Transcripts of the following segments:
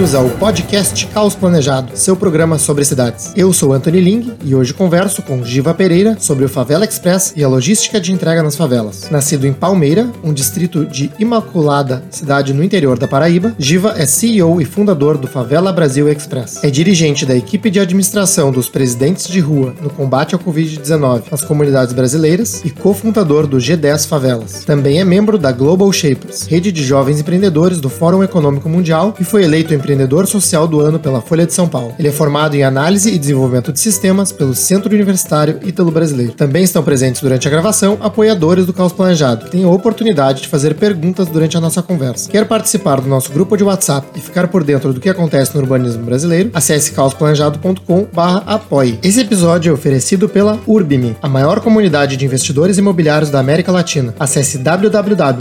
bem-vindos ao podcast Caos Planejado, seu programa sobre cidades. Eu sou Anthony Ling e hoje converso com Giva Pereira sobre o Favela Express e a logística de entrega nas favelas. Nascido em Palmeira, um distrito de Imaculada, cidade no interior da Paraíba, Giva é CEO e fundador do Favela Brasil Express. É dirigente da equipe de administração dos presidentes de rua no combate ao Covid-19 nas comunidades brasileiras e cofundador do G10 Favelas. Também é membro da Global Shapers, rede de jovens empreendedores do Fórum Econômico Mundial e foi eleito empreendedor social do ano pela Folha de São Paulo. Ele é formado em análise e desenvolvimento de sistemas pelo Centro Universitário Ítalo Brasileiro. Também estão presentes durante a gravação apoiadores do Caos Planejado, que têm a oportunidade de fazer perguntas durante a nossa conversa. Quer participar do nosso grupo de WhatsApp e ficar por dentro do que acontece no urbanismo brasileiro? Acesse caosplanejado.com/apoie. Esse episódio é oferecido pela Urbime, a maior comunidade de investidores imobiliários da América Latina. Acesse www.urb.me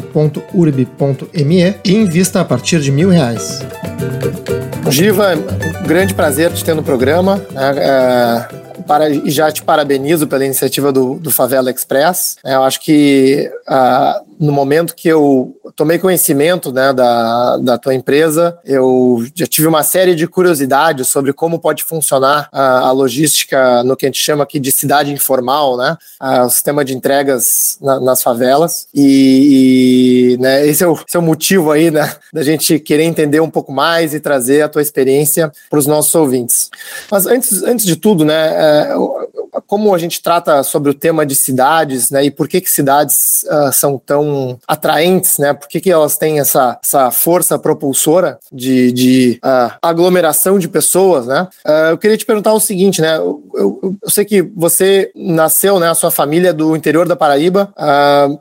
e invista a partir de mil reais. Giva, um grande prazer te ter no programa. Né? É, para, já te parabenizo pela iniciativa do, do Favela Express. É, eu acho que uh, no momento que eu tomei conhecimento né, da, da tua empresa, eu já tive uma série de curiosidades sobre como pode funcionar a, a logística no que a gente chama aqui de cidade informal, né, o sistema de entregas na, nas favelas. E, e né, esse, é o, esse é o motivo aí né, da gente querer entender um pouco mais e trazer a tua experiência para os nossos ouvintes. Mas antes, antes de tudo, né, é, como a gente trata sobre o tema de cidades né, e por que, que cidades uh, são tão atraentes, né? Por que, que elas têm essa, essa força propulsora de, de uh, aglomeração de pessoas, né? Uh, eu queria te perguntar o seguinte, né? Eu, eu, eu, sei que você nasceu, né? A sua família do interior da Paraíba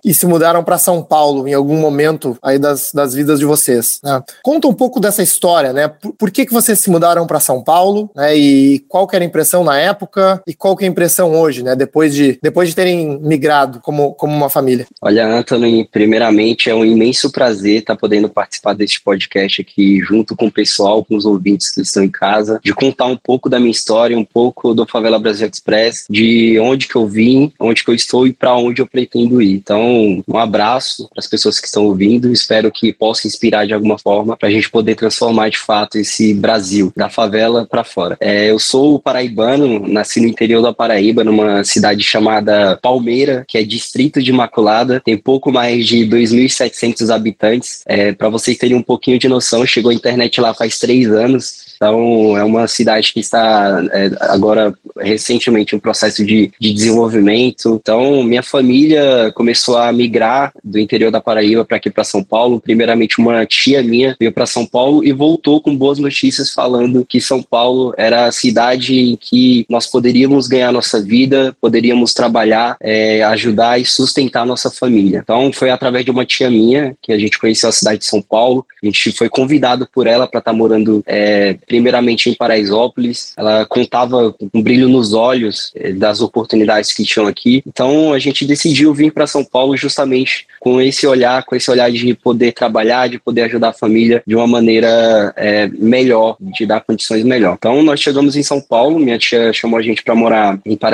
e se mudaram para São Paulo em algum momento aí das, das vidas de vocês. Né? Conta um pouco dessa história, né? Por, por que, que vocês se mudaram para São Paulo, né? E qual que era a impressão na época e qual que é a impressão hoje, né? Depois de, depois de terem migrado como, como uma família. Olha, Anthony, primeiramente, é um imenso prazer estar podendo participar deste podcast aqui, junto com o pessoal, com os ouvintes que estão em casa, de contar um pouco da minha história, um pouco do Favela Brasil Express, de onde que eu vim, onde que eu estou e para onde eu pretendo ir. Então, um abraço para as pessoas que estão ouvindo, espero que possa inspirar de alguma forma para a gente poder transformar de fato esse Brasil, da favela para fora. É, eu sou paraibano, nasci no interior da Paraíba, numa cidade chamada Palmeira, que é distrito de Imaculada, tem pouco mais de 2.700 habitantes. É, Para vocês terem um pouquinho de noção, chegou a internet lá faz três anos. Então, é uma cidade que está é, agora recentemente em um processo de, de desenvolvimento. Então, minha família começou a migrar do interior da Paraíba para aqui para São Paulo. Primeiramente, uma tia minha veio para São Paulo e voltou com boas notícias falando que São Paulo era a cidade em que nós poderíamos ganhar nossa vida, poderíamos trabalhar, é, ajudar e sustentar nossa família. Então, foi através de uma tia minha que a gente conheceu a cidade de São Paulo. A gente foi convidado por ela para estar tá morando é, primeiramente em Paraisópolis. Ela contava um brilho nos olhos é, das oportunidades que tinham aqui. Então a gente decidiu vir para São Paulo justamente com esse olhar, com esse olhar de poder trabalhar, de poder ajudar a família de uma maneira é, melhor, de dar condições melhor. Então nós chegamos em São Paulo, minha tia chamou a gente para morar em Paraisópolis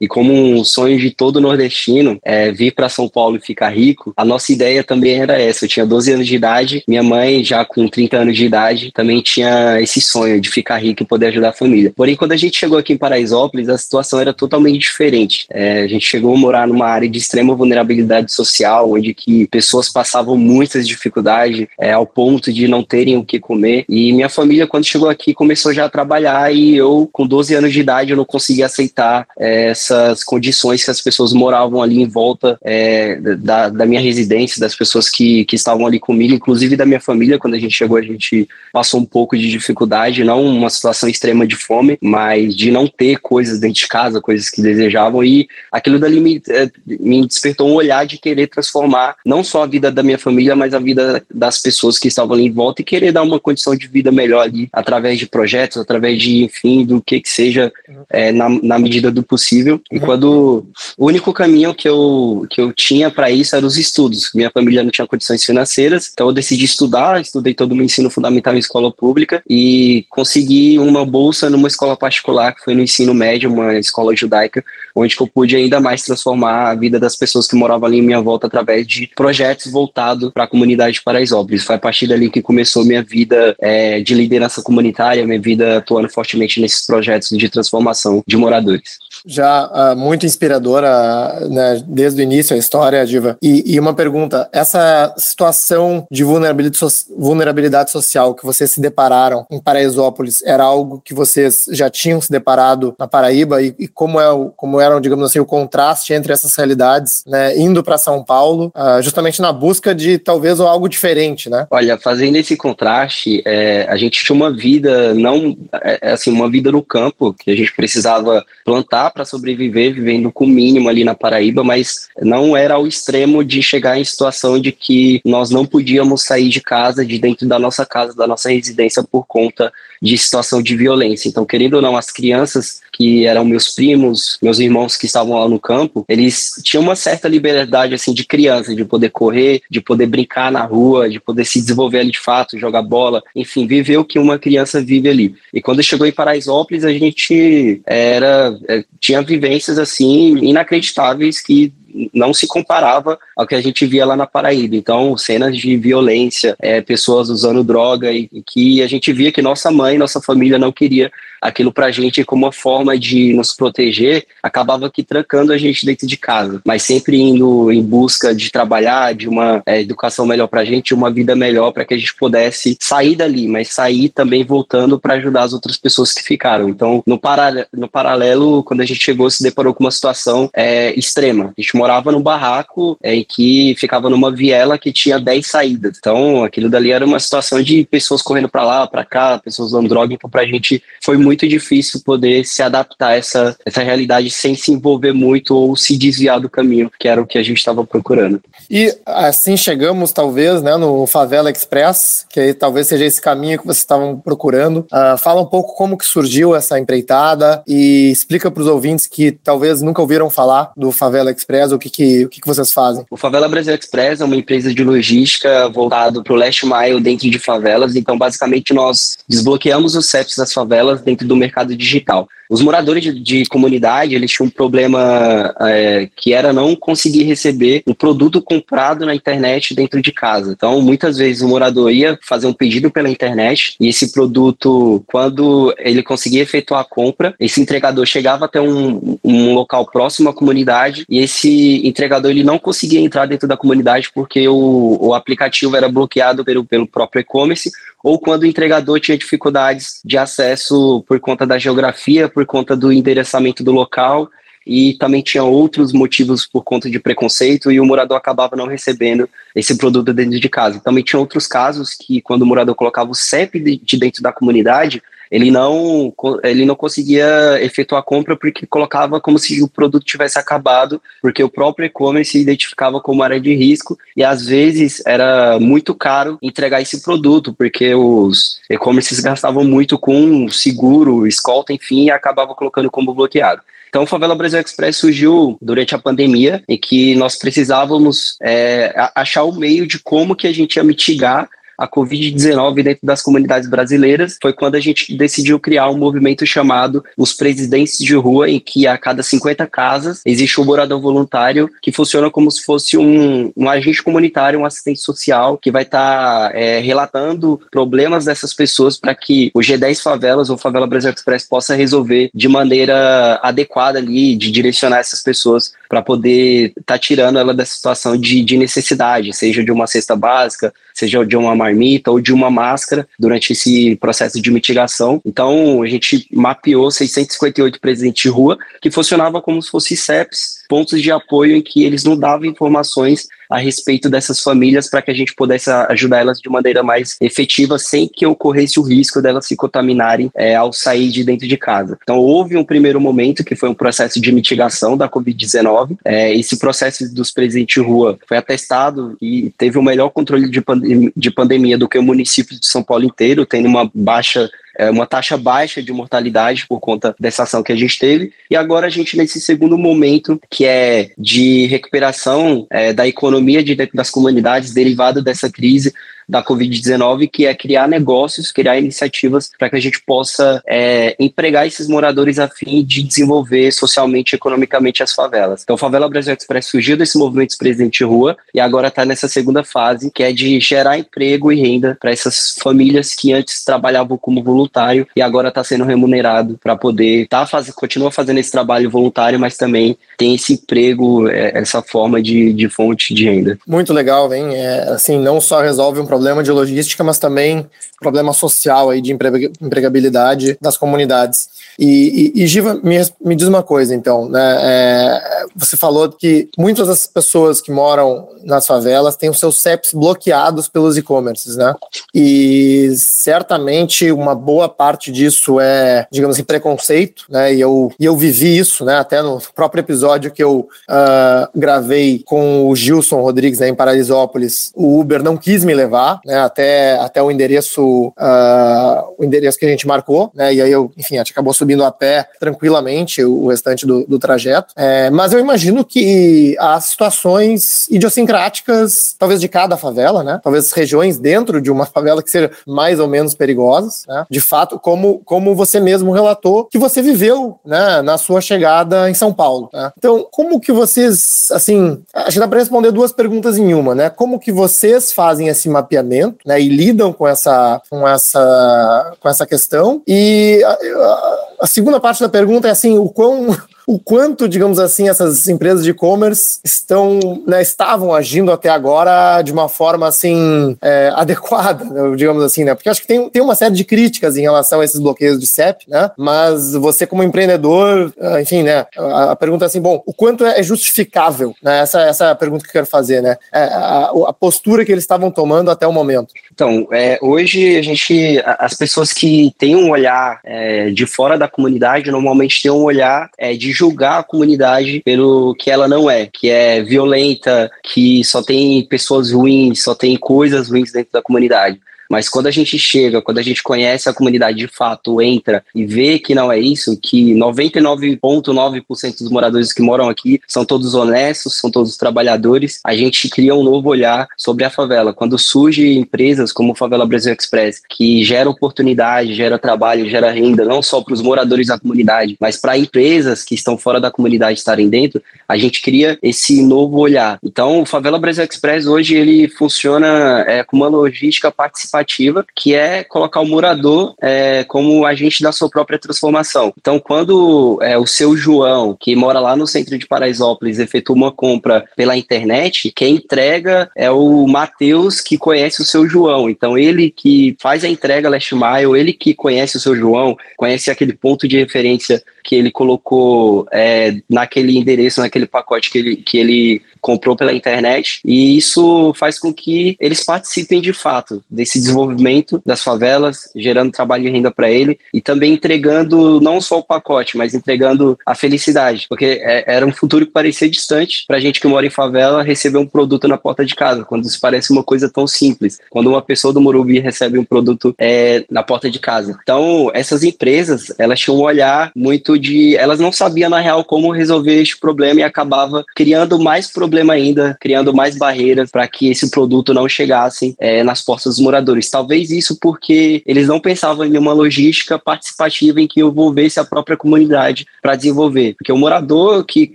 e como um sonho de todo nordestino é, vir para São Paulo e ficar rico, a nossa ideia também era essa. Eu tinha 12 anos de idade, minha mãe já com 30 anos de idade também tinha esse sonho de ficar rico e poder ajudar a família. Porém, quando a gente chegou aqui em Paraisópolis, a situação era totalmente diferente. É, a gente chegou a morar numa área de extrema vulnerabilidade social, onde que pessoas passavam muitas dificuldades é, ao ponto de não terem o que comer. E minha família, quando chegou aqui, começou já a trabalhar e eu, com 12 anos de idade, eu não conseguia aceitar é, essas condições que as pessoas moravam ali em volta é, da, da minha residência, das pessoas que, que estavam ali comigo, inclusive da minha família. Quando a gente chegou, a gente passou um pouco de dificuldade, não uma situação extrema de fome, mas de não ter coisas dentro de casa, coisas que desejavam. E aquilo dali me, é, me despertou um olhar de querer transformar não só a vida da minha família, mas a vida das pessoas que estavam ali em volta e querer dar uma condição de vida melhor ali, através de projetos, através de, enfim, do que que seja, é, na, na medida medida do possível. E uhum. quando o único caminho que eu, que eu tinha para isso era os estudos. Minha família não tinha condições financeiras, então eu decidi estudar, estudei todo o meu ensino fundamental em escola pública e consegui uma bolsa numa escola particular, que foi no ensino médio, uma escola judaica, onde eu pude ainda mais transformar a vida das pessoas que moravam ali em minha volta através de projetos voltados para a comunidade de Paraisópolis. Foi a partir dali que começou minha vida é, de liderança comunitária, minha vida atuando fortemente nesses projetos de transformação de moradores já uh, muito inspiradora, né, desde o início a história, Diva. E, e uma pergunta: essa situação de vulnerabilidade, so vulnerabilidade social que vocês se depararam em Paraisópolis era algo que vocês já tinham se deparado na Paraíba e, e como é o, como eram, digamos assim, o contraste entre essas realidades, né, indo para São Paulo, uh, justamente na busca de talvez algo diferente, né? Olha, fazendo esse contraste, é, a gente tinha uma vida não, é, é assim, uma vida no campo que a gente precisava plantar para sobreviver vivendo com o mínimo ali na Paraíba, mas não era ao extremo de chegar em situação de que nós não podíamos sair de casa, de dentro da nossa casa, da nossa residência por conta de situação de violência. Então, querendo ou não, as crianças que eram meus primos, meus irmãos que estavam lá no campo, eles tinham uma certa liberdade assim de criança, de poder correr, de poder brincar na rua, de poder se desenvolver ali de fato, jogar bola, enfim, viver o que uma criança vive ali. E quando chegou em Paraisópolis, a gente era é, tinha vivências assim inacreditáveis que não se comparava ao que a gente via lá na Paraíba. Então, cenas de violência, é, pessoas usando droga e, e, que a gente via que nossa mãe, nossa família não queria aquilo pra gente como uma forma de nos proteger, acabava aqui trancando a gente dentro de casa, mas sempre indo em busca de trabalhar, de uma é, educação melhor pra gente, uma vida melhor para que a gente pudesse sair dali, mas sair também voltando para ajudar as outras pessoas que ficaram. Então, no, para, no paralelo, quando a gente chegou, se deparou com uma situação é, extrema. A gente morava num barraco é, em que ficava numa viela que tinha 10 saídas. Então, aquilo dali era uma situação de pessoas correndo para lá, para cá, pessoas usando droga. Então, pra gente foi muito difícil poder se adaptar a essa, essa realidade sem se envolver muito ou se desviar do caminho, que era o que a gente estava procurando. E assim chegamos, talvez, né, no Favela Express, que aí, talvez seja esse caminho que vocês estavam procurando. Uh, fala um pouco como que surgiu essa empreitada e explica para os ouvintes que talvez nunca ouviram falar do Favela Express o que, que, o que, que vocês fazem? O Favela Brasil Express é uma empresa de logística voltado para o last mile dentro de favelas. Então, basicamente, nós desbloqueamos os CEPs das favelas dentro do mercado digital. Os moradores de, de comunidade, eles tinham um problema é, que era não conseguir receber um produto comprado na internet dentro de casa. Então, muitas vezes o morador ia fazer um pedido pela internet e esse produto, quando ele conseguia efetuar a compra, esse entregador chegava até um, um local próximo à comunidade e esse entregador ele não conseguia entrar dentro da comunidade porque o, o aplicativo era bloqueado pelo, pelo próprio e-commerce ou quando o entregador tinha dificuldades de acesso por conta da geografia, por conta do endereçamento do local e também tinha outros motivos por conta de preconceito e o morador acabava não recebendo esse produto dentro de casa. Também tinha outros casos que quando o morador colocava o CEP de dentro da comunidade, ele não, ele não conseguia efetuar a compra porque colocava como se o produto tivesse acabado, porque o próprio e-commerce identificava como área de risco e às vezes era muito caro entregar esse produto, porque os e-commerces gastavam muito com seguro, escolta, enfim, e acabava colocando como bloqueado. Então, o Favela Brasil Express surgiu durante a pandemia, em que nós precisávamos é, achar o meio de como que a gente ia mitigar a Covid-19 dentro das comunidades brasileiras, foi quando a gente decidiu criar um movimento chamado Os Presidentes de Rua, em que a cada 50 casas existe um morador voluntário que funciona como se fosse um, um agente comunitário, um assistente social, que vai estar tá, é, relatando problemas dessas pessoas para que o G10 Favelas ou Favela Brasil Express possa resolver de maneira adequada ali, de direcionar essas pessoas para poder estar tá tirando ela dessa situação de, de necessidade, seja de uma cesta básica, seja de uma marmita ou de uma máscara durante esse processo de mitigação. Então, a gente mapeou 658 presentes de rua que funcionava como se fossem CEPs, pontos de apoio em que eles não davam informações a respeito dessas famílias para que a gente pudesse ajudar elas de maneira mais efetiva sem que ocorresse o risco delas se contaminarem é, ao sair de dentro de casa. Então houve um primeiro momento que foi um processo de mitigação da Covid-19. É, esse processo dos presentes de rua foi atestado e teve o melhor controle de, pandem de pandemia do que o município de São Paulo inteiro, tendo uma baixa é, uma taxa baixa de mortalidade por conta dessa ação que a gente teve. E agora a gente, nesse segundo momento, que é de recuperação é, da economia de das comunidades derivada dessa crise, da Covid-19, que é criar negócios, criar iniciativas para que a gente possa é, empregar esses moradores a fim de desenvolver socialmente e economicamente as favelas. Então, Favela Brasil Express surgiu desse movimento Presidente Rua e agora está nessa segunda fase, que é de gerar emprego e renda para essas famílias que antes trabalhavam como voluntário e agora está sendo remunerado para poder tá faz, continua fazendo esse trabalho voluntário, mas também tem esse emprego, é, essa forma de, de fonte de renda. Muito legal, hein? É, assim, não só resolve um problema problema de logística, mas também problema social aí de empregabilidade das comunidades. E, e, e Giva, me, me, diz uma coisa, então, né? É, você falou que muitas das pessoas que moram nas favelas têm os seus CEPs bloqueados pelos e-commerces, né? E certamente uma boa parte disso é, digamos assim, preconceito, né? E eu, e eu vivi isso, né? Até no próprio episódio que eu uh, gravei com o Gilson Rodrigues né, em Paraisópolis, o Uber não quis me levar, né? Até, até o endereço, uh, o endereço que a gente marcou, né? E aí eu, enfim, a gente acabou subindo a pé tranquilamente o restante do, do trajeto. É, mas eu imagino que há situações idiosincráticas, talvez de cada favela, né? Talvez regiões dentro de uma favela que sejam mais ou menos perigosas, né? De fato, como, como você mesmo relatou, que você viveu, né, na sua chegada em São Paulo. Né? Então, como que vocês, assim, acho que dá para responder duas perguntas em uma, né? Como que vocês fazem esse mapeamento, né, e lidam com essa, com essa, com essa questão? E a, a, a segunda parte da pergunta é assim, o quão o quanto, digamos assim, essas empresas de e-commerce estão, né, estavam agindo até agora de uma forma assim é, adequada, né, digamos assim, né? Porque acho que tem, tem uma série de críticas em relação a esses bloqueios de CEP, né? Mas você como empreendedor, ah, enfim, né? A, a pergunta é assim, bom, o quanto é justificável, né? Essa, essa é a pergunta que eu quero fazer, né? É, a, a postura que eles estavam tomando até o momento. Então, é, hoje a gente, as pessoas que têm um olhar é, de fora da comunidade normalmente têm um olhar é, de julgar a comunidade pelo que ela não é, que é violenta, que só tem pessoas ruins, só tem coisas ruins dentro da comunidade. Mas quando a gente chega, quando a gente conhece a comunidade de fato, entra e vê que não é isso, que 99,9% dos moradores que moram aqui são todos honestos, são todos trabalhadores, a gente cria um novo olhar sobre a favela. Quando surgem empresas como Favela Brasil Express, que gera oportunidade, gera trabalho, gera renda, não só para os moradores da comunidade, mas para empresas que estão fora da comunidade estarem dentro, a gente cria esse novo olhar. Então, o Favela Brasil Express hoje ele funciona é, com uma logística participativa participativa, que é colocar o morador é, como agente da sua própria transformação. Então, quando é, o seu João, que mora lá no centro de Paraisópolis, efetua uma compra pela internet, quem entrega é o Matheus, que conhece o seu João. Então, ele que faz a entrega last mile, ele que conhece o seu João, conhece aquele ponto de referência que ele colocou é, naquele endereço, naquele pacote que ele, que ele comprou pela internet, e isso faz com que eles participem de fato desse desenvolvimento das favelas, gerando trabalho e renda para ele, e também entregando não só o pacote, mas entregando a felicidade, porque é, era um futuro que parecia distante para gente que mora em favela receber um produto na porta de casa, quando isso parece uma coisa tão simples. Quando uma pessoa do Morumbi recebe um produto é, na porta de casa. Então, essas empresas, elas tinham um olhar muito de. Elas não sabiam, na real, como resolver este problema e acabava criando mais problemas problema ainda, criando mais barreiras para que esse produto não chegasse é, nas portas dos moradores. Talvez isso porque eles não pensavam em uma logística participativa em que envolvesse a própria comunidade para desenvolver. Porque o morador que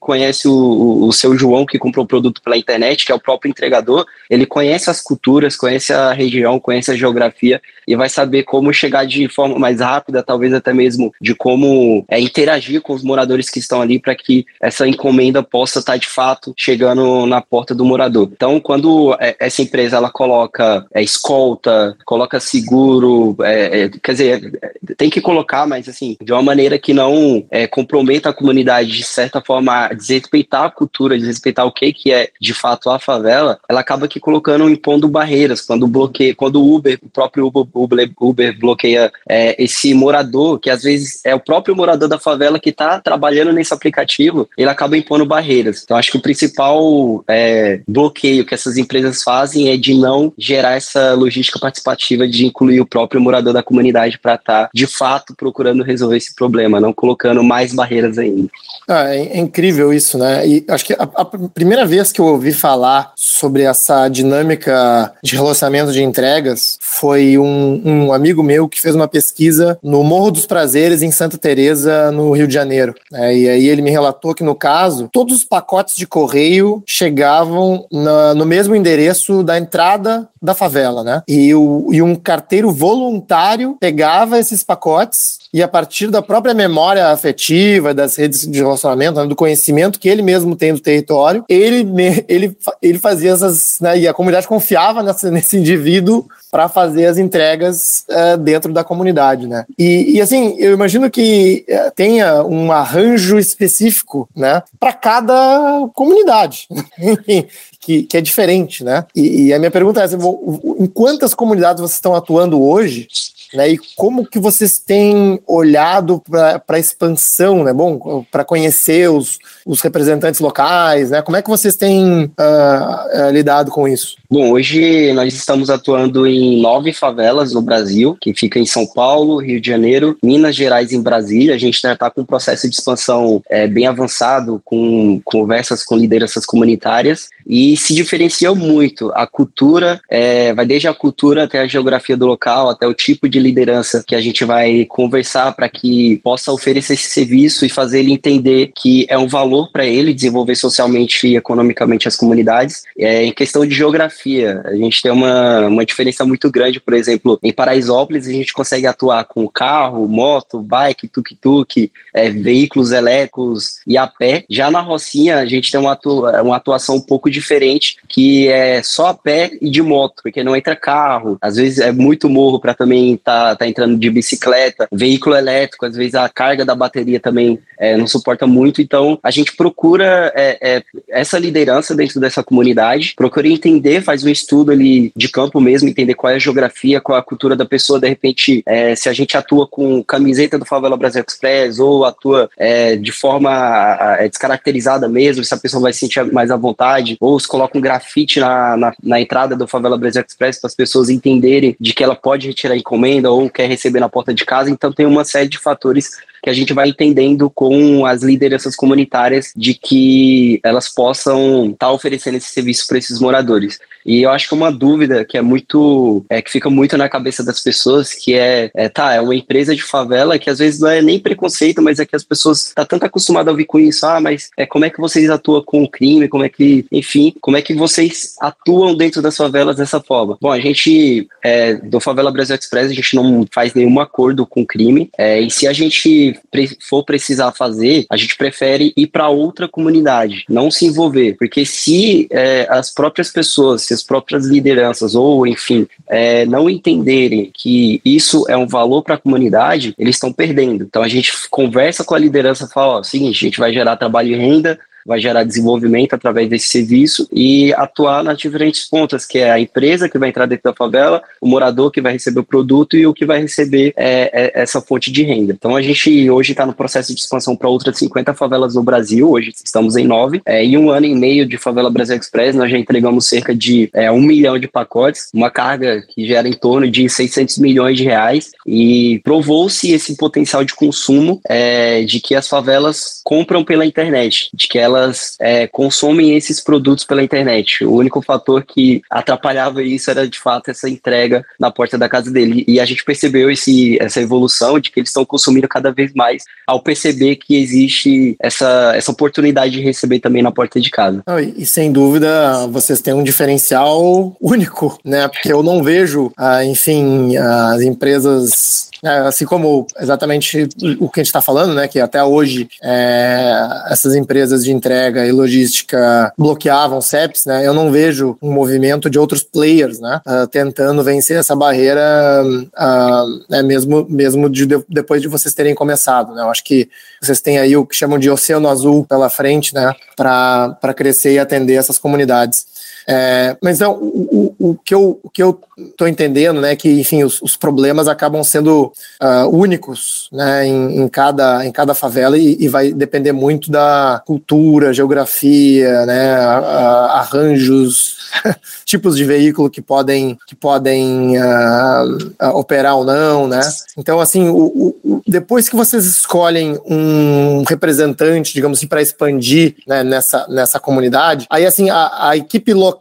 conhece o, o seu João, que comprou o produto pela internet, que é o próprio entregador, ele conhece as culturas, conhece a região, conhece a geografia e vai saber como chegar de forma mais rápida, talvez até mesmo de como é, interagir com os moradores que estão ali para que essa encomenda possa estar tá, de fato chegando no, na porta do morador. Então, quando é, essa empresa ela coloca é, escolta, coloca seguro, é, é, quer dizer, tem que colocar, mas assim, de uma maneira que não é, comprometa a comunidade, de certa forma, desrespeitar a cultura, desrespeitar o que, que é de fato a favela, ela acaba que colocando, impondo barreiras, quando bloqueia, quando o Uber, o próprio Uber, Uber, Uber bloqueia esse morador, que às vezes é o próprio morador da favela que está trabalhando nesse aplicativo, ele acaba impondo barreiras. Então, acho que o principal é, bloqueio que essas empresas fazem é de não gerar essa logística participativa de incluir o próprio morador da comunidade para estar, tá, de fato, procurando resolver esse problema, não colocando mais barreiras ainda. Ah, é, é, incrível isso, né? E acho que a, a, primeira vez que eu ouvi falar sobre essa dinâmica de relacionamento de entregas foi um, um amigo meu que fez uma pesquisa no Morro dos Prazeres, em Santa Teresa, no Rio de Janeiro. É, e aí ele me relatou que, no caso, todos os pacotes de correio chegavam na, no mesmo endereço da entrada da favela, né? E, o, e um carteiro voluntário pegava esses pacotes e a partir da própria memória afetiva, das redes de relacionamento, né, do conhecimento que ele mesmo tem do território, ele, ele, ele fazia essas. Né, e a comunidade confiava nessa, nesse indivíduo para fazer as entregas uh, dentro da comunidade, né? E, e, assim, eu imagino que uh, tenha um arranjo específico, né, para cada comunidade, que, que, é diferente, né? E, e a minha pergunta é: assim, em quantas comunidades vocês estão atuando hoje? Né, e como que vocês têm olhado para a expansão, né? Bom, para conhecer os, os representantes locais, né? Como é que vocês têm uh, lidado com isso? Bom, hoje nós estamos atuando em nove favelas no Brasil, que fica em São Paulo, Rio de Janeiro, Minas Gerais e em Brasília. A gente está com um processo de expansão é, bem avançado, com conversas com lideranças comunitárias e se diferencia muito. A cultura é, vai desde a cultura até a geografia do local, até o tipo de liderança que a gente vai conversar para que possa oferecer esse serviço e fazer ele entender que é um valor para ele desenvolver socialmente e economicamente as comunidades. É, em questão de geografia, a gente tem uma, uma diferença muito grande, por exemplo, em Paraisópolis a gente consegue atuar com carro, moto, bike, tuk-tuk, é, veículos elétricos e a pé. Já na Rocinha a gente tem uma, atua, uma atuação um pouco diferente, que é só a pé e de moto, porque não entra carro, às vezes é muito morro para também estar tá, tá entrando de bicicleta, veículo elétrico, às vezes a carga da bateria também é, não suporta muito, então a gente procura é, é, essa liderança dentro dessa comunidade, procura entender, faz um estudo ali de campo mesmo, entender qual é a geografia, qual é a cultura da pessoa, de repente, é, se a gente atua com camiseta do Favela Brasil Express ou atua é, de forma é, descaracterizada mesmo, se a pessoa vai se sentir mais à vontade, ou se coloca um grafite na, na, na entrada do Favela Brasil Express para as pessoas entenderem de que ela pode retirar encomenda ou quer receber na porta de casa. Então tem uma série de fatores que a gente vai entendendo com as lideranças comunitárias de que elas possam estar tá oferecendo esse serviço para esses moradores. E eu acho que uma dúvida que é muito, é, que fica muito na cabeça das pessoas, que é, é, tá, é uma empresa de favela que às vezes não é nem preconceito, mas é que as pessoas estão tá tanto acostumadas a ouvir com isso, ah, mas é, como é que vocês atuam com o crime, como é que, enfim, como é que vocês atuam dentro das favelas dessa forma? Bom, a gente, é, do Favela Brasil Express, a gente não faz nenhum acordo com crime, é, e se a gente for precisar fazer, a gente prefere ir para outra comunidade, não se envolver, porque se é, as próprias pessoas, se as próprias lideranças, ou enfim, é, não entenderem que isso é um valor para a comunidade, eles estão perdendo. Então a gente conversa com a liderança, fala: ó, seguinte, a gente vai gerar trabalho e renda, vai gerar desenvolvimento através desse serviço e atuar nas diferentes pontas, que é a empresa que vai entrar dentro da favela, o morador que vai receber o produto e o que vai receber é, é essa fonte de renda. Então a gente hoje está no processo de expansão para outras 50 favelas no Brasil, hoje estamos em nove. É, em um ano e meio de Favela Brasil Express, nós já entregamos cerca de é, um milhão de pacotes, uma carga que gera em torno de 600 milhões de reais e provou-se esse potencial de consumo é, de que as favelas compram pela internet, de que elas elas é, consomem esses produtos pela internet. O único fator que atrapalhava isso era de fato essa entrega na porta da casa dele. E a gente percebeu esse, essa evolução de que eles estão consumindo cada vez mais ao perceber que existe essa, essa oportunidade de receber também na porta de casa. E, e sem dúvida vocês têm um diferencial único, né? Porque eu não vejo, ah, enfim, as empresas assim como exatamente o que a gente está falando, né, que até hoje é, essas empresas de entrega e logística bloqueavam CEPs, né, eu não vejo um movimento de outros players, né, uh, tentando vencer essa barreira, uh, né, mesmo, mesmo de, depois de vocês terem começado, né, eu acho que vocês têm aí o que chamam de oceano azul pela frente, né, para crescer e atender essas comunidades. É, mas então, o, o, que eu, o que eu tô entendendo, né, que, enfim, os, os problemas acabam sendo uh, únicos, né, em, em, cada, em cada favela e, e, vai depender muito da cultura, geografia, né, arranjos, tipos de veículo que podem, que podem uh, operar ou não, né. Então, assim, o, depois que vocês escolhem um representante, digamos assim, para expandir né, nessa, nessa comunidade, aí, assim, a, a equipe local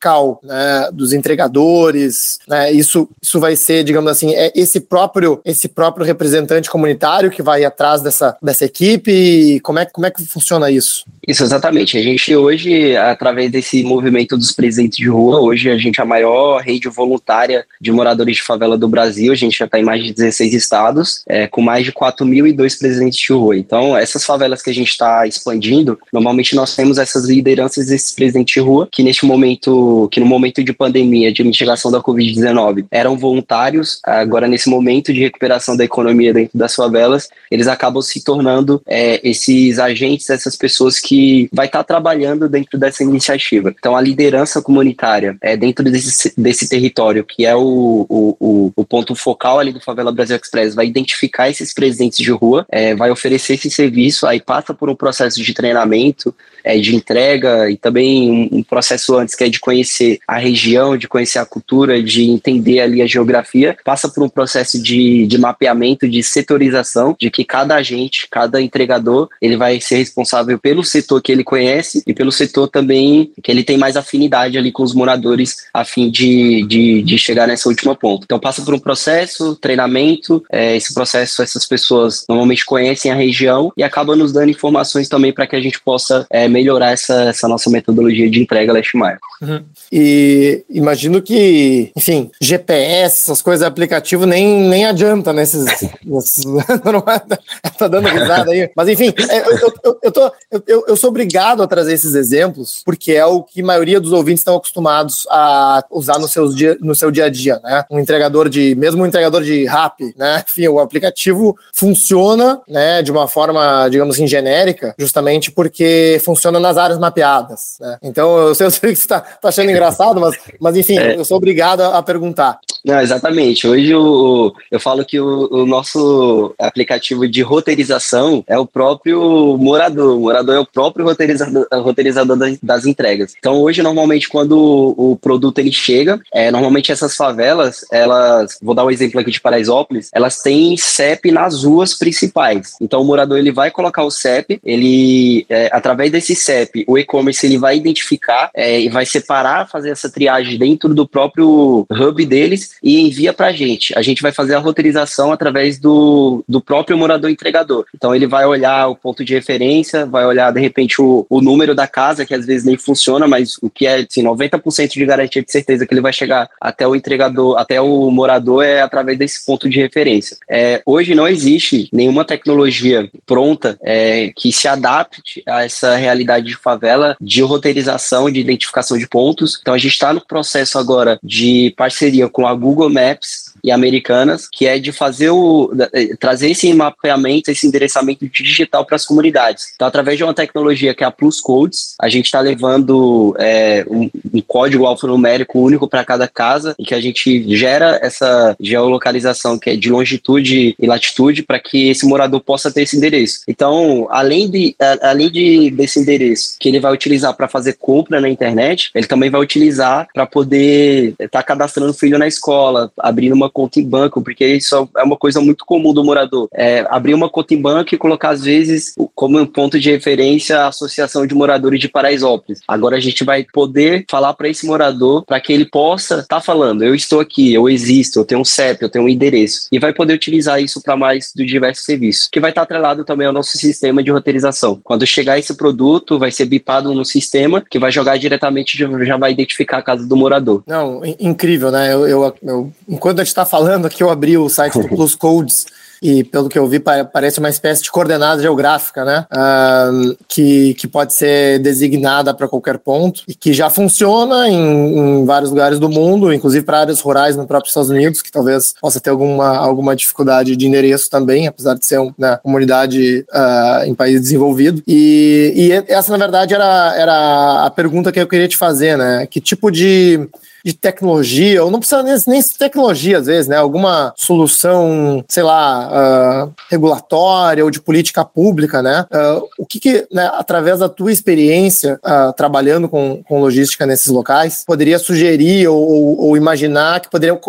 né, dos entregadores, né, isso, isso vai ser, digamos assim, é esse próprio, esse próprio representante comunitário que vai atrás dessa, dessa equipe? Como é, como é que funciona isso? Isso, exatamente. A gente hoje, através desse movimento dos presentes de rua, hoje a gente é a maior rede voluntária de moradores de favela do Brasil. A gente já está em mais de 16 estados, é, com mais de 4.002 presentes de rua. Então, essas favelas que a gente está expandindo, normalmente nós temos essas lideranças desses presentes de rua, que neste momento, que no momento de pandemia, de mitigação da Covid-19, eram voluntários. Agora, nesse momento de recuperação da economia dentro das favelas, eles acabam se tornando é, esses agentes, essas pessoas que vai estar tá trabalhando dentro dessa iniciativa. Então, a liderança comunitária é dentro desse, desse território, que é o, o, o, ponto focal ali do Favela Brasil Express, vai identificar esses presidentes de rua, é, vai oferecer esse serviço, aí passa por um processo de treinamento, é, de entrega e também um, um, processo antes que é de conhecer a região, de conhecer a cultura, de entender ali a geografia, passa por um processo de, de mapeamento, de setorização, de que cada agente, cada entregador, ele vai ser responsável pelo setor que ele conhece e pelo setor também que ele tem mais afinidade ali com os moradores a fim de, de, de chegar nessa última ponta. Então passa por um processo, treinamento, é, esse processo essas pessoas normalmente conhecem a região e acabam nos dando informações também para que a gente possa é, melhorar essa, essa nossa metodologia de entrega Last Mile. Uhum. E imagino que, enfim, GPS, essas coisas, aplicativo nem, nem adianta nesses. nesses tá dando risada aí. Mas enfim, é, eu, eu, eu, tô, eu, eu sou obrigado a trazer esses exemplos, porque é o que a maioria dos ouvintes estão acostumados a usar no, seus dia, no seu dia a dia, né? Um entregador de, mesmo um entregador de rap, né? Enfim, o aplicativo funciona, né, de uma forma, digamos assim, genérica, justamente porque funciona nas áreas mapeadas. Né? Então, eu sei, eu sei que você está tá achando engraçado, mas, mas enfim, é. eu sou obrigado a, a perguntar. Não, exatamente. Hoje o, eu falo que o, o, nosso aplicativo de roteirização é o próprio morador. O morador é o próprio roteirizador, roteirizador das, das entregas. Então hoje, normalmente, quando o, o produto ele chega, é, normalmente essas favelas, elas, vou dar um exemplo aqui de Paraisópolis, elas têm CEP nas ruas principais. Então o morador ele vai colocar o CEP, ele, é, através desse CEP, o e-commerce ele vai identificar é, e vai separar, fazer essa triagem dentro do próprio hub deles e envia para a gente. A gente vai fazer a roteirização através do, do próprio morador entregador. Então ele vai olhar o ponto de referência, vai olhar de repente o, o número da casa, que às vezes nem funciona, mas o que é assim, 90% de garantia de certeza que ele vai chegar até o entregador, até o morador é através desse ponto de referência. É, hoje não existe nenhuma tecnologia pronta é, que se adapte a essa realidade de favela de roteirização, de identificação de pontos. Então a gente está no processo agora de parceria com a Google Maps e americanas, que é de fazer o eh, trazer esse mapeamento, esse endereçamento digital para as comunidades. Então, através de uma tecnologia que é a Plus Codes, a gente está levando é, um, um, código alfanumérico único para cada casa e que a gente gera essa geolocalização que é de longitude e latitude para que esse morador possa ter esse endereço. Então, além de além de desse endereço que ele vai utilizar para fazer compra na internet, ele também vai utilizar para poder estar tá cadastrando o filho na escola, abrindo uma conta em banco, porque isso é uma coisa muito comum do morador. É, abrir uma conta em banco e colocar, às vezes, como um ponto de referência a Associação de Moradores de Paraisópolis. Agora a gente vai poder falar para esse morador para que ele possa estar tá falando: eu estou aqui, eu existo, eu tenho um CEP, eu tenho um endereço. E vai poder utilizar isso para mais dos diversos serviços, que vai estar tá atrelado também ao nosso sistema de roteirização. Quando chegar esse produto, vai ser bipado no sistema, que vai jogar diretamente, já vai identificar a casa do morador. Não, incrível, né? Eu, eu, eu enquanto a gente está falando aqui, eu abri o site do Plus Codes e pelo que eu vi, parece uma espécie de coordenada geográfica, né? Uh, que, que pode ser designada para qualquer ponto e que já funciona em, em vários lugares do mundo, inclusive para áreas rurais no próprio Estados Unidos, que talvez possa ter alguma, alguma dificuldade de endereço também, apesar de ser uma né, comunidade uh, em país desenvolvido. E, e essa, na verdade, era, era a pergunta que eu queria te fazer, né? Que tipo de de tecnologia, ou não precisa nem, nem tecnologia às vezes, né? Alguma solução, sei lá, uh, regulatória ou de política pública, né? Uh, o que, que né, através da tua experiência uh, trabalhando com, com logística nesses locais, poderia sugerir ou, ou, ou imaginar que poderia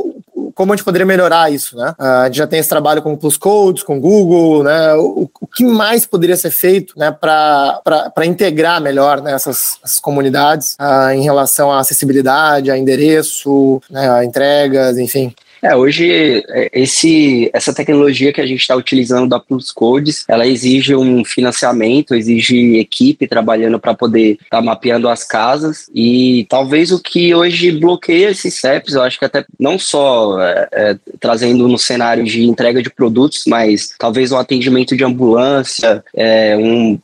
como a gente poderia melhorar isso, né? A gente já tem esse trabalho com Plus Codes, com Google, né? O, o que mais poderia ser feito, né, para integrar melhor né, essas, essas comunidades em relação à acessibilidade, a endereço né, entregas, enfim. É, hoje é, esse, essa tecnologia que a gente está utilizando da Plus Codes, ela exige um financiamento, exige equipe trabalhando para poder estar tá mapeando as casas. E talvez o que hoje bloqueia esses CEPs, eu acho que até não só é, é, trazendo no cenário de entrega de produtos, mas talvez um atendimento de ambulância, é, um,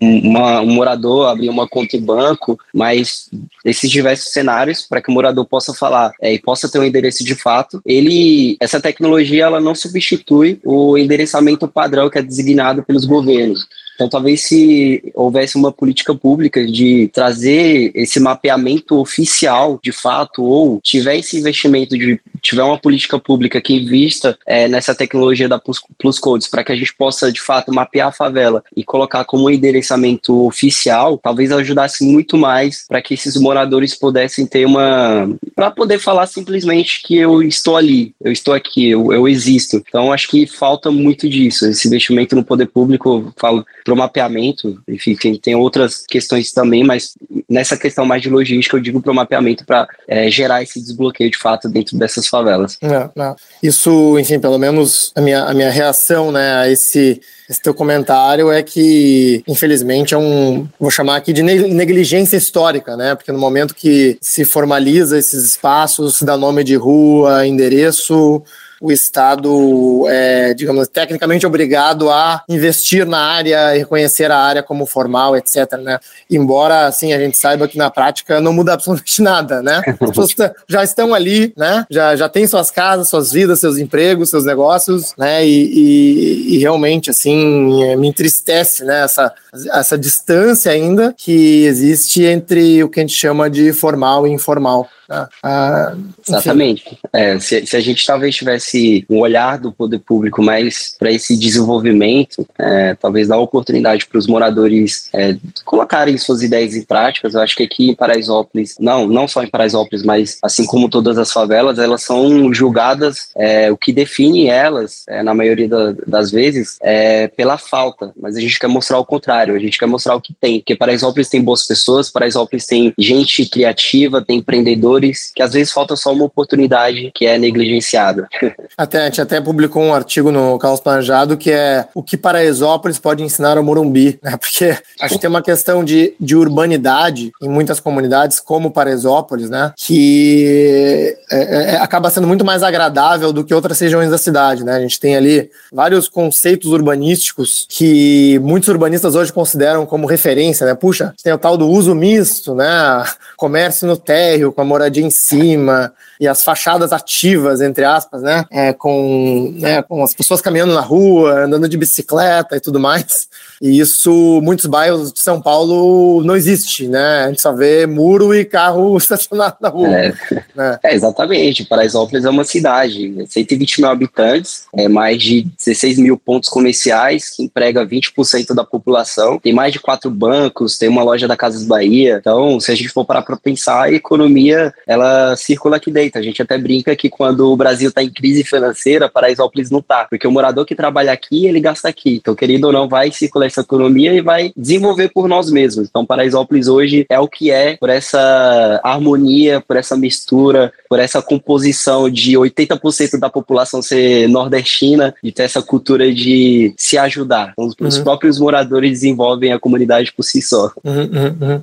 uma, um morador abrir uma conta em banco, mas esses diversos cenários para que o morador possa falar é, e possa ter um endereço de fato, ele, essa tecnologia ela não substitui o endereçamento padrão que é designado pelos governos. Então, talvez se houvesse uma política pública de trazer esse mapeamento oficial, de fato, ou tiver esse investimento de tiver uma política pública que invista é, nessa tecnologia da Plus, Plus Codes para que a gente possa, de fato, mapear a favela e colocar como endereçamento oficial, talvez ajudasse muito mais para que esses moradores pudessem ter uma. para poder falar simplesmente que eu estou ali, eu estou aqui, eu, eu existo. Então, acho que falta muito disso, esse investimento no poder público, falo para o mapeamento, enfim, tem, outras questões também, mas nessa questão mais de logística, eu digo para o mapeamento para é, gerar esse desbloqueio de fato dentro dessas favelas. É, é. Isso, enfim, pelo menos a minha, a minha reação né, a esse, esse teu comentário é que, infelizmente, é um, vou chamar aqui de negligência histórica, né? Porque no momento que se formaliza esses espaços, se dá nome de rua, endereço, o Estado é, digamos, tecnicamente obrigado a investir na área e reconhecer a área como formal, etc. Né? Embora, assim, a gente saiba que na prática não muda absolutamente nada, né? As pessoas já estão ali, né? Já, já têm suas casas, suas vidas, seus empregos, seus negócios, né? E, e, e realmente, assim, é, me entristece, né? Essa, essa distância ainda que existe entre o que a gente chama de formal e informal. Ah, ah, Exatamente. É, se, se, a gente talvez tivesse um olhar do poder público mais para esse desenvolvimento, é, talvez dar oportunidade para os moradores é, colocarem suas ideias em práticas, eu acho que aqui em Paraisópolis, não, não só em Paraisópolis, mas assim como todas as favelas, elas são julgadas, é, o que define elas, é, na maioria da, das vezes, é pela falta, mas a gente quer mostrar o contrário, a gente quer mostrar o que tem, porque Paraisópolis tem boas pessoas, Paraisópolis tem gente criativa, tem empreendedores que às vezes falta só uma oportunidade que é negligenciada. Até, a gente até publicou um artigo no Carlos Planejado que é o que Paraisópolis pode ensinar ao Morumbi, né? Porque acho que tem uma questão de, de urbanidade em muitas comunidades, como Paraisópolis, né? Que é, é, é, acaba sendo muito mais agradável do que outras regiões da cidade, né? A gente tem ali vários conceitos urbanísticos que muitos urbanistas hoje consideram como referência, né? Puxa, tem o tal do uso misto, né? Comércio no térreo, com a moradia de em cima e as fachadas ativas, entre aspas, né? É, com, né, com as pessoas caminhando na rua, andando de bicicleta e tudo mais. E isso, muitos bairros de São Paulo não existe, né? A gente só vê muro e carro estacionado na rua. É, né? é exatamente. Paraisópolis é uma cidade, 120 mil habitantes, é mais de 16 mil pontos comerciais, que emprega 20% da população. Tem mais de quatro bancos, tem uma loja da Casas Bahia. Então, se a gente for parar para pensar, a economia ela circula aqui dentro. A gente até brinca que quando o Brasil está em crise financeira, Paraisópolis não está, porque o morador que trabalha aqui, ele gasta aqui. Então, querido ou não, vai circular essa economia e vai desenvolver por nós mesmos. Então, Paraisópolis hoje é o que é por essa harmonia, por essa mistura, por essa composição de 80% da população ser nordestina e ter essa cultura de se ajudar. Então, os uhum. próprios moradores desenvolvem a comunidade por si só. Uhum, uhum, uhum.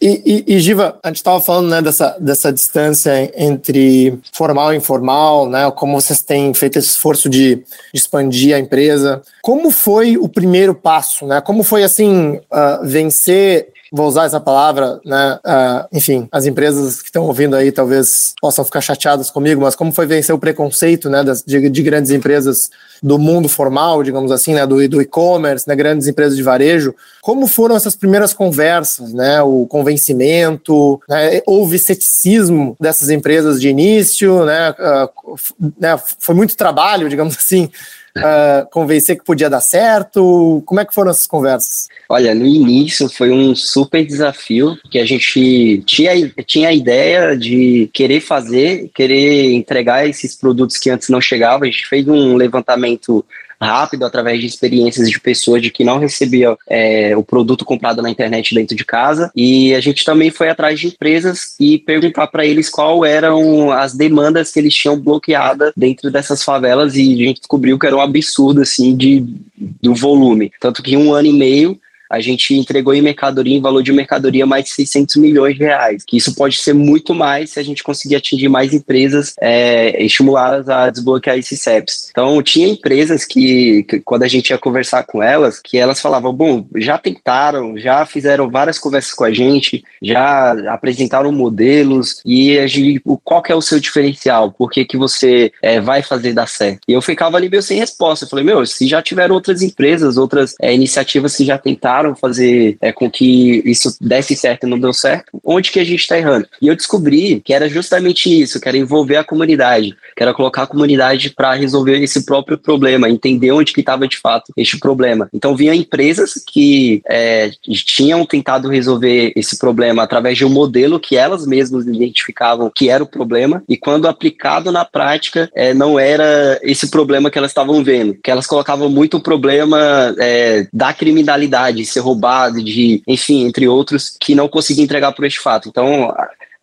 e, e, e, Giva, a gente estava falando né, dessa, dessa distância entre formal e informal, né, como vocês têm feito esse esforço de, de expandir a empresa. Como foi o primeiro passo? Né? Como foi assim uh, vencer vou usar essa palavra, né? Uh, enfim, as empresas que estão ouvindo aí talvez possam ficar chateadas comigo, mas como foi vencer o preconceito, né, das, de, de grandes empresas do mundo formal, digamos assim, né, do, do e-commerce, né, grandes empresas de varejo, como foram essas primeiras conversas, né, o convencimento, né, houve ceticismo dessas empresas de início, né, uh, né? Foi muito trabalho, digamos assim, uh, convencer que podia dar certo? Como é que foram essas conversas? Olha, no início foi um super desafio que a gente tinha, tinha a ideia de querer fazer, querer entregar esses produtos que antes não chegavam. A gente fez um levantamento rápido através de experiências de pessoas de que não recebia é, o produto comprado na internet dentro de casa. E a gente também foi atrás de empresas e perguntar para eles qual eram as demandas que eles tinham bloqueada dentro dessas favelas. E a gente descobriu que era um absurdo assim de do volume. Tanto que um ano e meio a gente entregou em mercadoria, em valor de mercadoria, mais de 600 milhões de reais. Que isso pode ser muito mais se a gente conseguir atingir mais empresas é, estimuladas a desbloquear esses CEPs. Então, tinha empresas que, que, quando a gente ia conversar com elas, que elas falavam, bom, já tentaram, já fizeram várias conversas com a gente, já apresentaram modelos, e a gente, qual que é o seu diferencial? Por que, que você é, vai fazer dar certo? E eu ficava ali meio sem resposta. Eu falei, meu, se já tiveram outras empresas, outras é, iniciativas que já tentaram, tentaram fazer é, com que isso desse certo e não deu certo, onde que a gente está errando? E eu descobri que era justamente isso, que era envolver a comunidade, que era colocar a comunidade para resolver esse próprio problema, entender onde que estava de fato este problema. Então vinha empresas que é, tinham tentado resolver esse problema através de um modelo que elas mesmas identificavam que era o problema e quando aplicado na prática é, não era esse problema que elas estavam vendo, que elas colocavam muito o problema é, da criminalidade, ser roubado, de, enfim, entre outros, que não conseguia entregar por este fato. Então,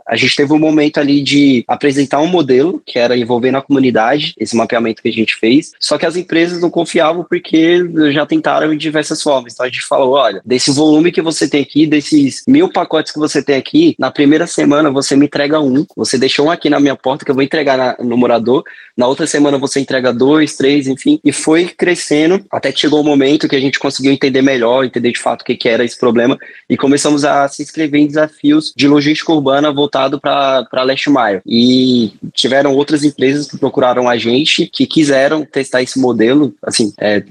a gente teve um momento ali de apresentar um modelo que era envolvendo a comunidade, esse mapeamento que a gente fez, só que as empresas não confiavam porque já tentaram de diversas formas. Então a gente falou: olha, desse volume que você tem aqui, desses mil pacotes que você tem aqui, na primeira semana você me entrega um, você deixou um aqui na minha porta que eu vou entregar na, no morador, na outra semana você entrega dois, três, enfim, e foi crescendo até que chegou o um momento que a gente conseguiu entender melhor, entender de fato o que, que era esse problema. E começamos a se inscrever em desafios de logística urbana voltada voltado para Leste Maio. E tiveram outras empresas que procuraram a gente, que quiseram testar esse modelo, assim, é,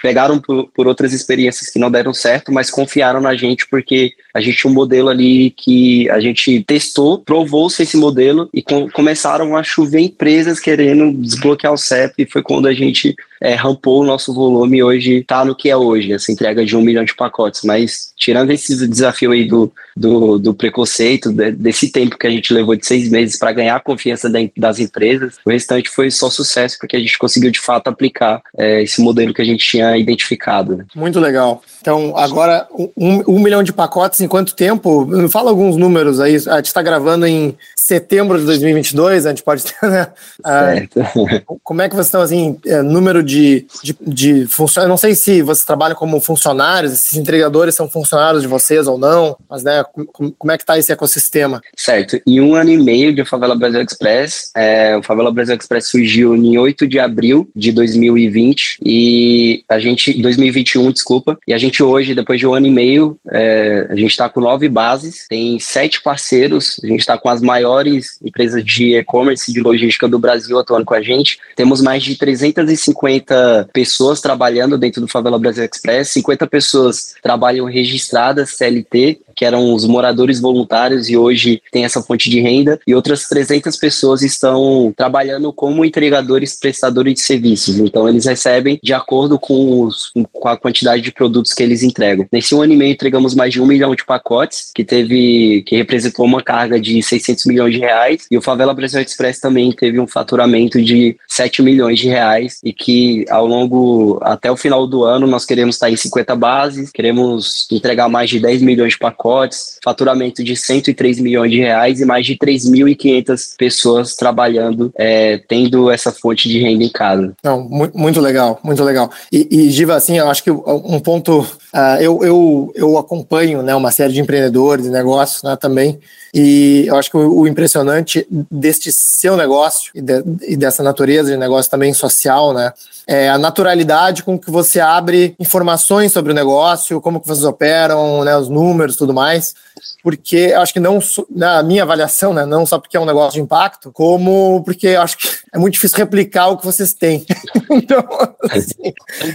pegaram por, por, outras experiências que não deram certo, mas confiaram na gente porque a gente tinha um modelo ali que a gente testou, provou-se esse modelo e com, começaram a chover empresas querendo desbloquear o CEP e foi quando a gente é, rampou o nosso volume hoje está no que é hoje, essa entrega de um milhão de pacotes. Mas tirando esse desafio aí do, do, do preconceito, de, desse tempo que a gente levou de seis meses para ganhar a confiança da, das empresas, o restante foi só sucesso, porque a gente conseguiu de fato aplicar é, esse modelo que a gente tinha identificado. Né? Muito legal. Então, agora, um, um, milhão de pacotes em quanto tempo? Me fala alguns números aí. A gente está gravando em setembro de 2022, a gente pode ter, né? Ah, certo. como é que vocês estão, assim, é, número de, de, de funcionários? Não sei se vocês trabalham como funcionários, esses entregadores são funcionários de vocês ou não, mas, né, como, como é que está esse ecossistema? Certo. Em um ano e meio de Favela Brasil Express, é, o Favela Brasil Express surgiu em 8 de abril de 2020 e a gente, 2021, desculpa, e a gente hoje, depois de um ano e meio, é, a gente está com nove bases, tem sete parceiros, a gente está com as maiores empresas de e-commerce e de logística do Brasil atuando com a gente. Temos mais de 350 pessoas trabalhando dentro do Favela Brasil Express, 50 pessoas trabalham registradas CLT que eram os moradores voluntários e hoje tem essa fonte de renda, e outras 300 pessoas estão trabalhando como entregadores prestadores de serviços. Então, eles recebem de acordo com, os, com a quantidade de produtos que eles entregam. Nesse um ano e meio, entregamos mais de um milhão de pacotes, que teve, que representou uma carga de 600 milhões de reais, e o Favela Brasil Express também teve um faturamento de 7 milhões de reais, e que ao longo, até o final do ano, nós queremos estar em 50 bases, queremos entregar mais de 10 milhões de pacotes pacotes, faturamento de 103 milhões de reais e mais de 3.500 pessoas trabalhando, é, tendo essa fonte de renda em casa. Não, muito, legal, muito legal. E, e Giva, assim, eu acho que um ponto, uh, eu, eu, eu acompanho né, uma série de empreendedores, negócios né, também, e eu acho que o, impressionante deste seu negócio e, de, e, dessa natureza de negócio também social, né? É a naturalidade com que você abre informações sobre o negócio, como que vocês operam, né, os números, tudo mais porque acho que não, na minha avaliação, né, não só porque é um negócio de impacto, como porque acho que é muito difícil replicar o que vocês têm. então, assim,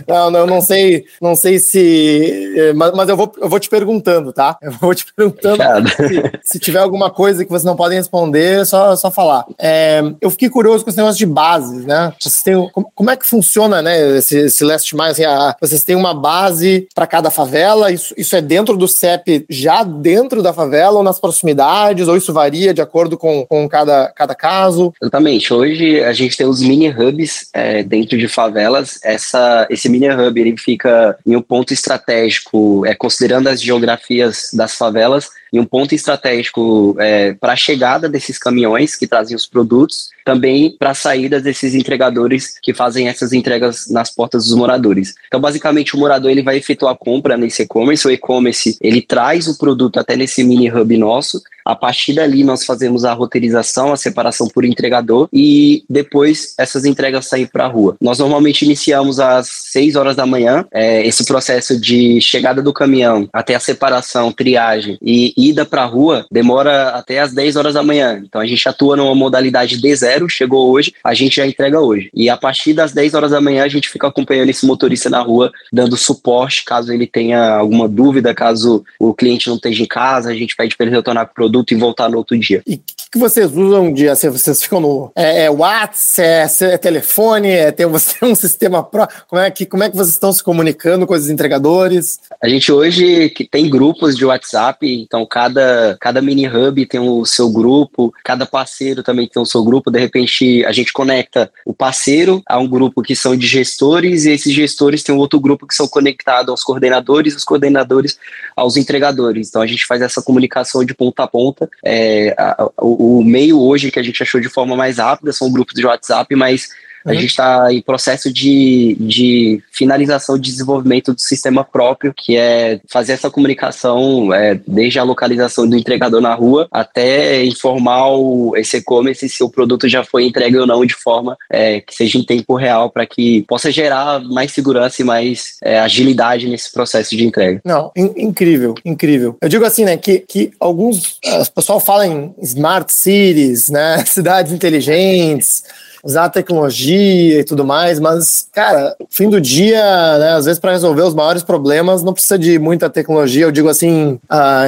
não, não, não sei, não sei se, eh, mas, mas eu, vou, eu vou te perguntando, tá? Eu vou te perguntando se, se, tiver alguma coisa que vocês não podem responder, é só, só falar. É, eu fiquei curioso com esse negócio de bases, né? Vocês têm, como, como é que funciona, né, esse, esse Last Mile? Assim, vocês têm uma base para cada favela, isso, isso é dentro do CEP, já dentro da favela ou nas proximidades, ou isso varia de acordo com, com cada, cada caso? Exatamente. Hoje a gente tem os mini hubs é, dentro de favelas. Essa, esse mini hub ele fica em um ponto estratégico, é, considerando as geografias das favelas, em um ponto estratégico é, para a chegada desses caminhões que trazem os produtos, também para a saída desses entregadores que fazem essas entregas nas portas dos moradores. Então, basicamente, o morador ele vai efetuar a compra nesse e-commerce, o e-commerce ele traz o produto até nesse mini hub nosso, a partir dali, nós fazemos a roteirização, a separação por entregador e depois essas entregas saem para a rua. Nós normalmente iniciamos às 6 horas da manhã, é, esse processo de chegada do caminhão até a separação, triagem e ida para a rua demora até às 10 horas da manhã. Então a gente atua numa modalidade D0, chegou hoje, a gente já entrega hoje. E a partir das 10 horas da manhã a gente fica acompanhando esse motorista na rua, dando suporte caso ele tenha alguma dúvida, caso o cliente não esteja em casa, a gente pede para ele retornar com o produto produto e voltar no outro dia. E que, vocês usam de assim, vocês ficam no é, é WhatsApp, é, é, telefone, é tem você um sistema pró, como é que como é que vocês estão se comunicando com os entregadores? A gente hoje que tem grupos de WhatsApp, então cada cada mini hub tem o seu grupo, cada parceiro também tem o seu grupo, de repente a gente conecta o parceiro a um grupo que são de gestores e esses gestores têm um outro grupo que são conectados aos coordenadores, os coordenadores aos entregadores. Então a gente faz essa comunicação de ponta a ponta. É, a, o, o meio hoje que a gente achou de forma mais rápida são grupos de WhatsApp, mas a uhum. gente está em processo de, de finalização de desenvolvimento do sistema próprio, que é fazer essa comunicação é, desde a localização do entregador na rua até informar o, esse e-commerce se o produto já foi entregue ou não de forma é, que seja em tempo real para que possa gerar mais segurança e mais é, agilidade nesse processo de entrega. Não, in, incrível, incrível. Eu digo assim, né, que, que alguns, o pessoal fala em smart cities, né, cidades inteligentes, usar a tecnologia e tudo mais, mas, cara, fim do dia, né, às vezes para resolver os maiores problemas não precisa de muita tecnologia, eu digo assim, ah,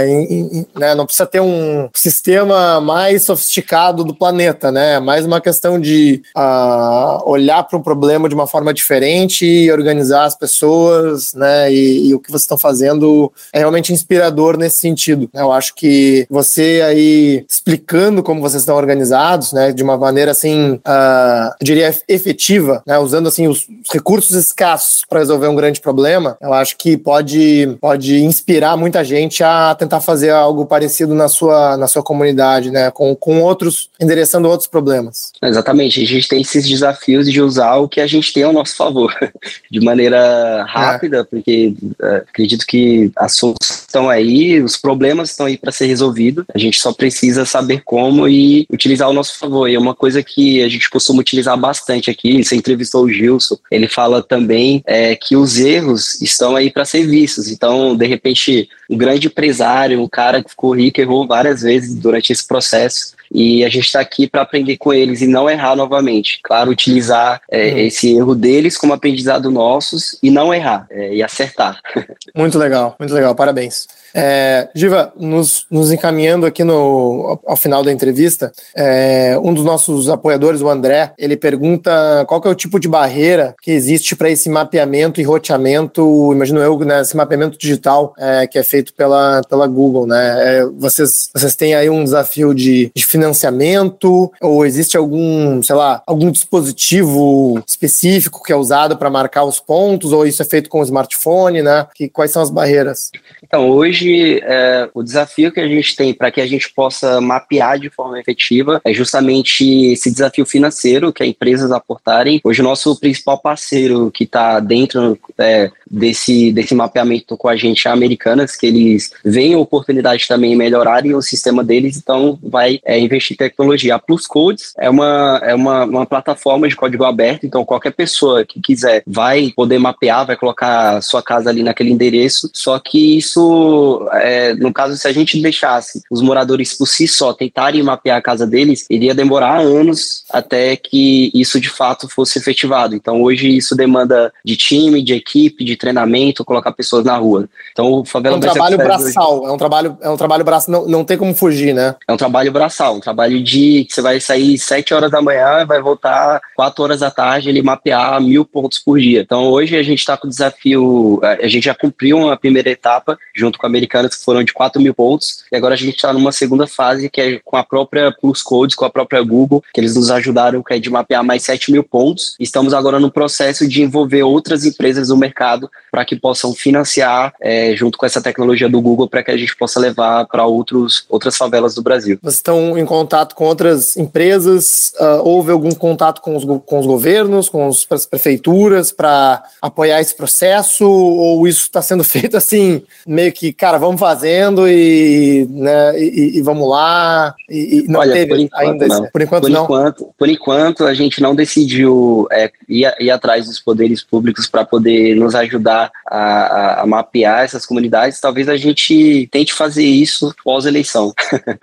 né, não precisa ter um sistema mais sofisticado do planeta, né, mais uma questão de ah, olhar para um problema de uma forma diferente e organizar as pessoas, né, e, e o que vocês estão fazendo é realmente inspirador nesse sentido. Né, eu acho que você aí explicando como vocês estão organizados, né, de uma maneira assim, ah, eu diria, efetiva, né, usando assim os recursos escassos para resolver um grande problema, eu acho que pode, pode inspirar muita gente a tentar fazer algo parecido na sua, na sua comunidade, né, com, com outros, endereçando outros problemas. Exatamente, a gente tem esses desafios de usar o que a gente tem ao nosso favor, de maneira rápida, é. porque uh, acredito que as soluções estão aí, os problemas estão aí para ser resolvidos, a gente só precisa saber como e utilizar ao nosso favor. E é uma coisa que a gente costuma costumo utilizar bastante aqui. Você entrevistou o Gilson, ele fala também é, que os erros estão aí para ser vistos. Então, de repente, um grande empresário, um cara que ficou rico, errou várias vezes durante esse processo e a gente está aqui para aprender com eles e não errar novamente. Claro, utilizar é, uhum. esse erro deles como aprendizado nossos e não errar é, e acertar. Muito legal, muito legal, parabéns. É, Diva, nos, nos, encaminhando aqui no, ao, final da entrevista, é, um dos nossos apoiadores, o André, ele pergunta qual é o tipo de barreira que existe para esse mapeamento e roteamento, imagino eu, né, esse mapeamento digital é, que é feito pela, pela Google, né? É, vocês, vocês têm aí um desafio de, de financiamento ou existe algum, sei lá, algum dispositivo específico que é usado para marcar os pontos ou isso é feito com o smartphone, né? Que, quais são as barreiras? Então, hoje hoje, é, o desafio que a gente tem para que a gente possa mapear de forma efetiva é justamente esse desafio financeiro que as empresas aportarem. Hoje, o nosso principal parceiro que está dentro é, desse, desse mapeamento com a gente é Americanas, que eles veem a oportunidade também em melhorarem o sistema deles, então vai é, investir em tecnologia. A Plus Codes é uma, é uma, uma plataforma de código aberto, então qualquer pessoa que quiser vai poder mapear, vai colocar sua casa ali naquele endereço, só que isso, é, no caso, se a gente deixasse os moradores por si só tentarem mapear a casa deles, iria demorar anos até que isso de fato fosse efetivado. Então hoje isso demanda de time, de equipe, de treinamento, colocar pessoas na rua. Então o favela é um trabalho braçal, hoje... é um trabalho, é um trabalho braçal, não, não tem como fugir, né? É um trabalho braçal, um trabalho de que você vai sair sete horas da manhã, vai voltar quatro horas da tarde, ele mapear mil pontos por dia. Então hoje a gente está com o desafio, a gente já cumpriu uma primeira etapa junto com a Americanas que foram de 4 mil pontos e agora a gente está numa segunda fase que é com a própria Plus Codes, com a própria Google, que eles nos ajudaram que é de mapear mais 7 mil pontos. Estamos agora no processo de envolver outras empresas no mercado para que possam financiar é, junto com essa tecnologia do Google para que a gente possa levar para outros outras favelas do Brasil. Vocês estão em contato com outras empresas? Uh, houve algum contato com os, com os governos, com as prefeituras para apoiar esse processo? Ou isso está sendo feito assim, meio que, cara, vamos fazendo e, né, e, e vamos lá? E, e não Olha, teve por enquanto, ainda não. Por enquanto, por não. Enquanto, por enquanto, a gente não decidiu é, ir, ir atrás dos poderes públicos para poder nos ajudar a, a, a, mapear essas comunidades. Talvez a gente tente fazer isso pós-eleição,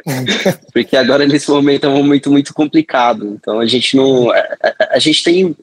porque agora nesse momento é um momento muito complicado. Então a gente não, a, a, a gente tem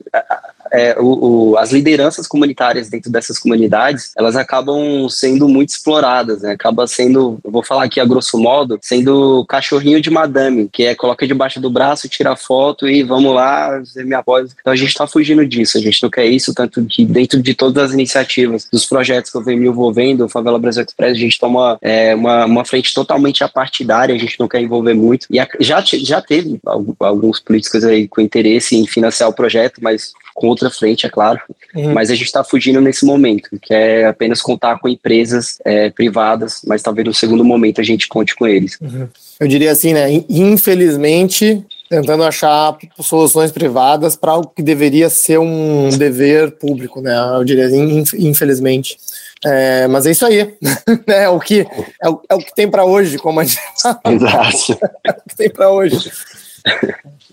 é, o, o, as lideranças comunitárias dentro dessas comunidades, elas acabam sendo muito exploradas, né? Acaba sendo, vou falar aqui a grosso modo, sendo cachorrinho de madame, que é coloca debaixo do braço, tira foto e vamos lá, você me apoia. Então a gente está fugindo disso, a gente não quer isso, tanto que dentro de todas as iniciativas, dos projetos que eu venho me envolvendo, o Favela Brasil Express, a gente toma é, uma, uma frente totalmente apartidária, a gente não quer envolver muito. E a, já, já teve alguns políticos aí com interesse em financiar o projeto, mas com outra frente, é claro. Uhum. Mas a gente está fugindo nesse momento, que é apenas contar com empresas é, privadas, mas talvez no segundo momento a gente conte com eles. Uhum. Eu diria assim, né? Infelizmente, tentando achar soluções privadas para algo que deveria ser um dever público, né? Eu diria assim, infelizmente. É, mas é isso aí, né? É o que é o, é o que tem para hoje, como a gente. Exato. é o que tem para hoje.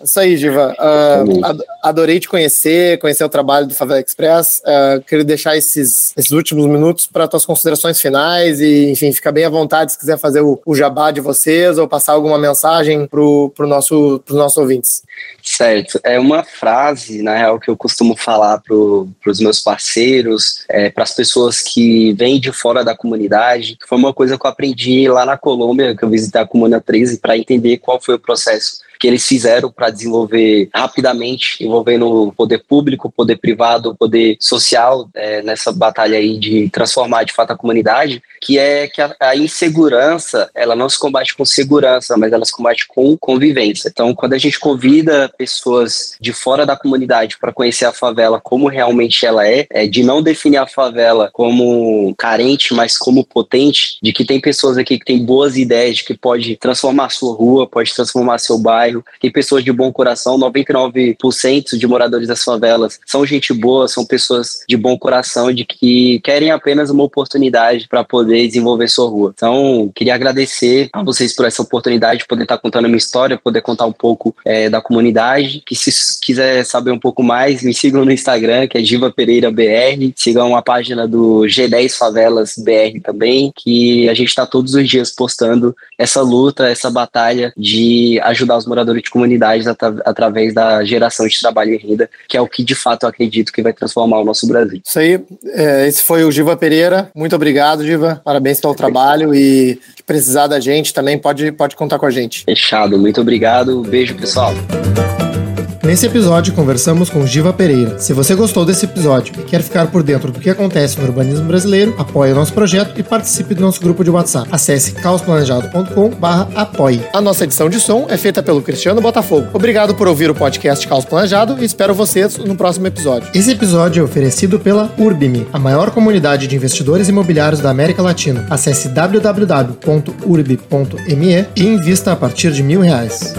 Isso aí, Giva. Uh, adorei te conhecer, conhecer o trabalho do Favela Express. Uh, queria deixar esses, esses últimos minutos para tuas considerações finais e, enfim, fica bem à vontade se quiser fazer o, o jabá de vocês ou passar alguma mensagem para pro nosso, os nossos ouvintes. Certo. É uma frase, na real, que eu costumo falar para os meus parceiros, é, para as pessoas que vêm de fora da comunidade, que foi uma coisa que eu aprendi lá na Colômbia, que eu visitei a Comuna 13, para entender qual foi o processo que eles fizeram para desenvolver rapidamente, envolvendo o poder público, o poder privado, o poder social é, nessa batalha aí de transformar de fato a comunidade, que é que a, a, insegurança ela não se combate com segurança, mas ela se combate com convivência. Então, quando a gente convida pessoas de fora da comunidade para conhecer a favela como realmente ela é, é, de não definir a favela como carente, mas como potente, de que tem pessoas aqui que têm boas ideias, de que pode transformar a sua rua, pode transformar seu bairro bairro, pessoas de bom coração, 99% de moradores das favelas são gente boa, são pessoas de bom coração, de que querem apenas uma oportunidade para poder desenvolver sua rua. Então, queria agradecer a vocês por essa oportunidade de poder estar contando a minha história, poder contar um pouco é, da comunidade. Que se quiser saber um pouco mais, me sigam no Instagram, que é Diva Pereira BR. Sigam a página do G10 Favelas BR também, que a gente está todos os dias postando essa luta, essa batalha de ajudar os moradores de comunidades at através da geração de trabalho e renda, que é o que de fato eu acredito que vai transformar o nosso Brasil. Isso aí, é, esse foi o Giva Pereira. Muito obrigado, Giva. Parabéns pelo trabalho e precisar da gente também pode, pode contar com a gente. Fechado, muito obrigado. Beijo, pessoal. Nesse episódio, conversamos com Giva Pereira. Se você gostou desse episódio e quer ficar por dentro do que acontece no urbanismo brasileiro, apoie o nosso projeto e participe do nosso grupo de WhatsApp. Acesse caosplanejado.com/apoie. A nossa edição de som é feita pelo Cristiano Botafogo. Obrigado por ouvir o podcast Caos Planejado e espero vocês no próximo episódio. Esse episódio é oferecido pela Urbime, a maior comunidade de investidores imobiliários da América Latina. Acesse www.urb.me e invista a partir de mil reais.